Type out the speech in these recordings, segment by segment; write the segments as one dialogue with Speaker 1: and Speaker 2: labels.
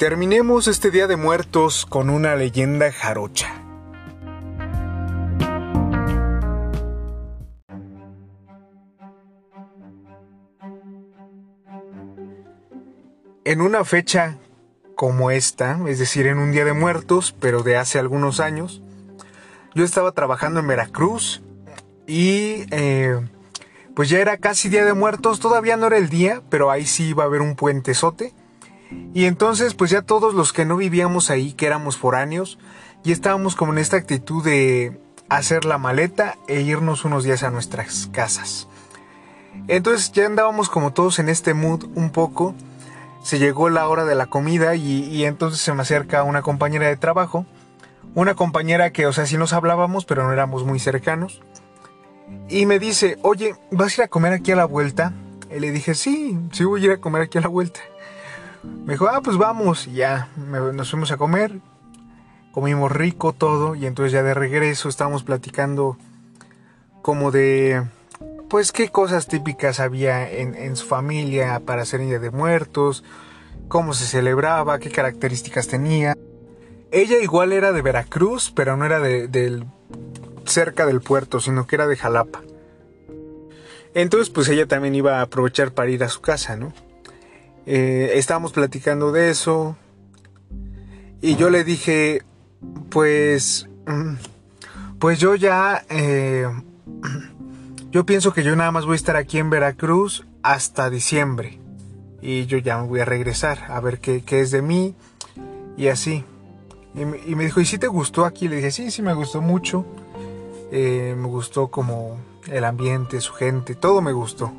Speaker 1: Terminemos este Día de Muertos con una leyenda jarocha. En una fecha como esta, es decir, en un Día de Muertos, pero de hace algunos años, yo estaba trabajando en Veracruz y eh, pues ya era casi Día de Muertos, todavía no era el día, pero ahí sí iba a haber un puentezote. Y entonces, pues ya todos los que no vivíamos ahí, que éramos foráneos, y estábamos como en esta actitud de hacer la maleta e irnos unos días a nuestras casas. Entonces ya andábamos como todos en este mood un poco. Se llegó la hora de la comida y, y, entonces se me acerca una compañera de trabajo. Una compañera que, o sea, sí nos hablábamos, pero no éramos muy cercanos. Y me dice, oye, ¿vas a ir a comer aquí a la vuelta? Y le dije, sí, sí voy a ir a comer aquí a la vuelta. Me dijo, ah, pues vamos. Y ya nos fuimos a comer. Comimos rico todo. Y entonces ya de regreso estábamos platicando como de, pues qué cosas típicas había en, su familia para hacer Día de Muertos. Cómo se celebraba, qué características tenía. Ella igual era de Veracruz, pero no era de, cerca del puerto, sino que era de Jalapa. Entonces, pues ella también iba a aprovechar para ir a su casa, ¿no? Eh, estábamos platicando de eso. Y yo le dije, pues, mm, pues yo ya, eh, yo pienso que yo nada más voy a estar aquí en Veracruz hasta diciembre. Y yo ya me voy a regresar a ver qué, es de mí. Y así. Y me, dijo, ¿y si te gustó aquí? Le dije, sí, sí, me gustó mucho. Eh, me gustó como el ambiente, su gente, todo me gustó.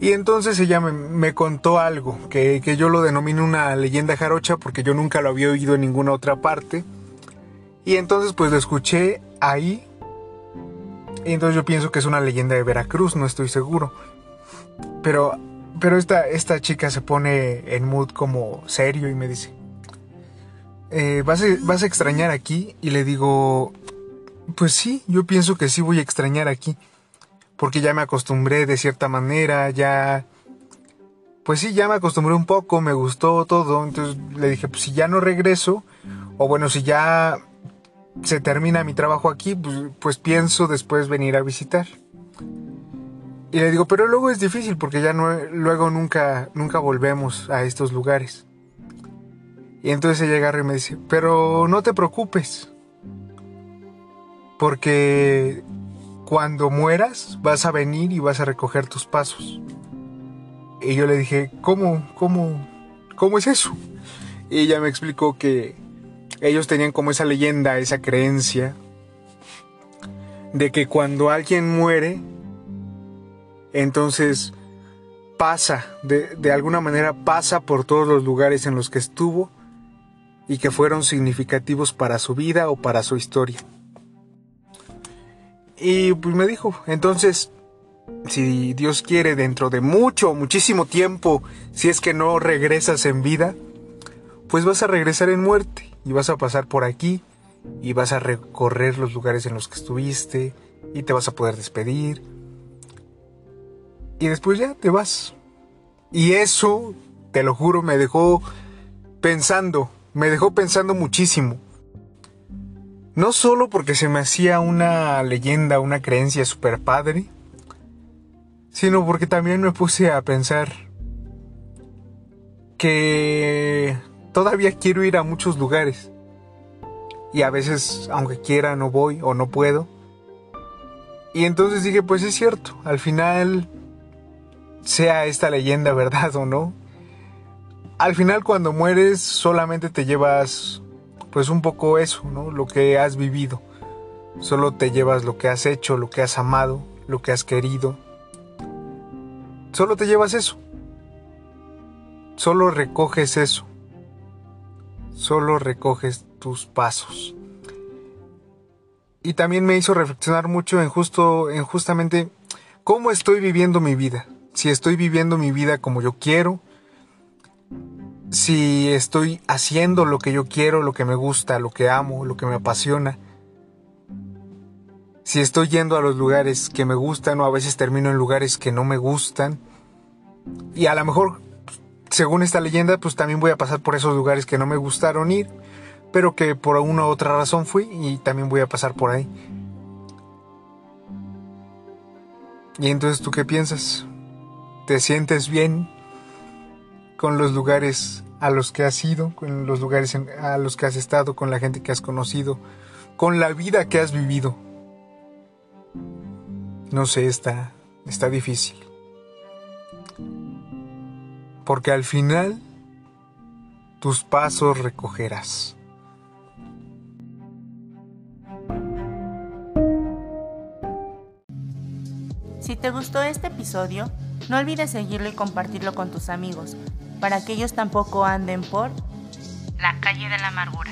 Speaker 1: Y entonces ella me, contó algo, que, yo lo denomino una leyenda jarocha porque yo nunca lo había oído en ninguna otra parte. Y entonces pues lo escuché ahí. Y entonces yo pienso que es una leyenda de Veracruz, no estoy seguro. Pero, pero esta, esta chica se pone en mood como serio y me dice, eh, ¿vas, ¿vas a extrañar aquí? Y le digo, pues sí, yo pienso que sí voy a extrañar aquí porque ya me acostumbré de cierta manera, ya... Pues sí, ya me acostumbré un poco, me gustó todo, entonces le dije, pues si ya no regreso, o bueno, si ya se termina mi trabajo aquí, pues, pues pienso después venir a visitar. Y le digo, pero luego es difícil porque ya no, luego nunca, nunca volvemos a estos lugares. Y entonces ella agarra y me dice, pero no te preocupes, porque cuando mueras vas a venir y vas a recoger tus pasos. Y yo le dije, ¿cómo, cómo, cómo es eso? Y ella me explicó que ellos tenían como esa leyenda, esa creencia, de que cuando alguien muere, entonces pasa, de, de alguna manera pasa por todos los lugares en los que estuvo y que fueron significativos para su vida o para su historia. Y pues me dijo, entonces, si Dios quiere, dentro de mucho, muchísimo tiempo, si es que no regresas en vida, pues vas a regresar en muerte y vas a pasar por aquí y vas a recorrer los lugares en los que estuviste y te vas a poder despedir. Y después ya te vas. Y eso, te lo juro, me dejó pensando, me dejó pensando muchísimo. No solo porque se me hacía una leyenda, una creencia super padre, sino porque también me puse a pensar que todavía quiero ir a muchos lugares. Y a veces, aunque quiera, no voy o no puedo. Y entonces dije, pues es cierto, al final, sea esta leyenda verdad o no, al final cuando mueres solamente te llevas pues un poco eso, ¿no? Lo que has vivido. Solo te llevas lo que has hecho, lo que has amado, lo que has querido. Solo te llevas eso. Solo recoges eso. Solo recoges tus pasos. Y también me hizo reflexionar mucho en justo en justamente cómo estoy viviendo mi vida. Si estoy viviendo mi vida como yo quiero, si estoy haciendo lo que yo quiero, lo que me gusta, lo que amo, lo que me apasiona. Si estoy yendo a los lugares que me gustan o a veces termino en lugares que no me gustan. Y a lo mejor según esta leyenda, pues también voy a pasar por esos lugares que no me gustaron ir, pero que por una u otra razón fui y también voy a pasar por ahí. Y entonces, ¿tú qué piensas? ¿Te sientes bien con los lugares a los que has ido, con los lugares a los que has estado, con la gente que has conocido, con la vida que has vivido? No sé, está, está difícil. Porque al final tus pasos recogerás.
Speaker 2: Te gustó este episodio, no olvides seguirlo y compartirlo con tus amigos, para que ellos tampoco anden por la calle de la amargura.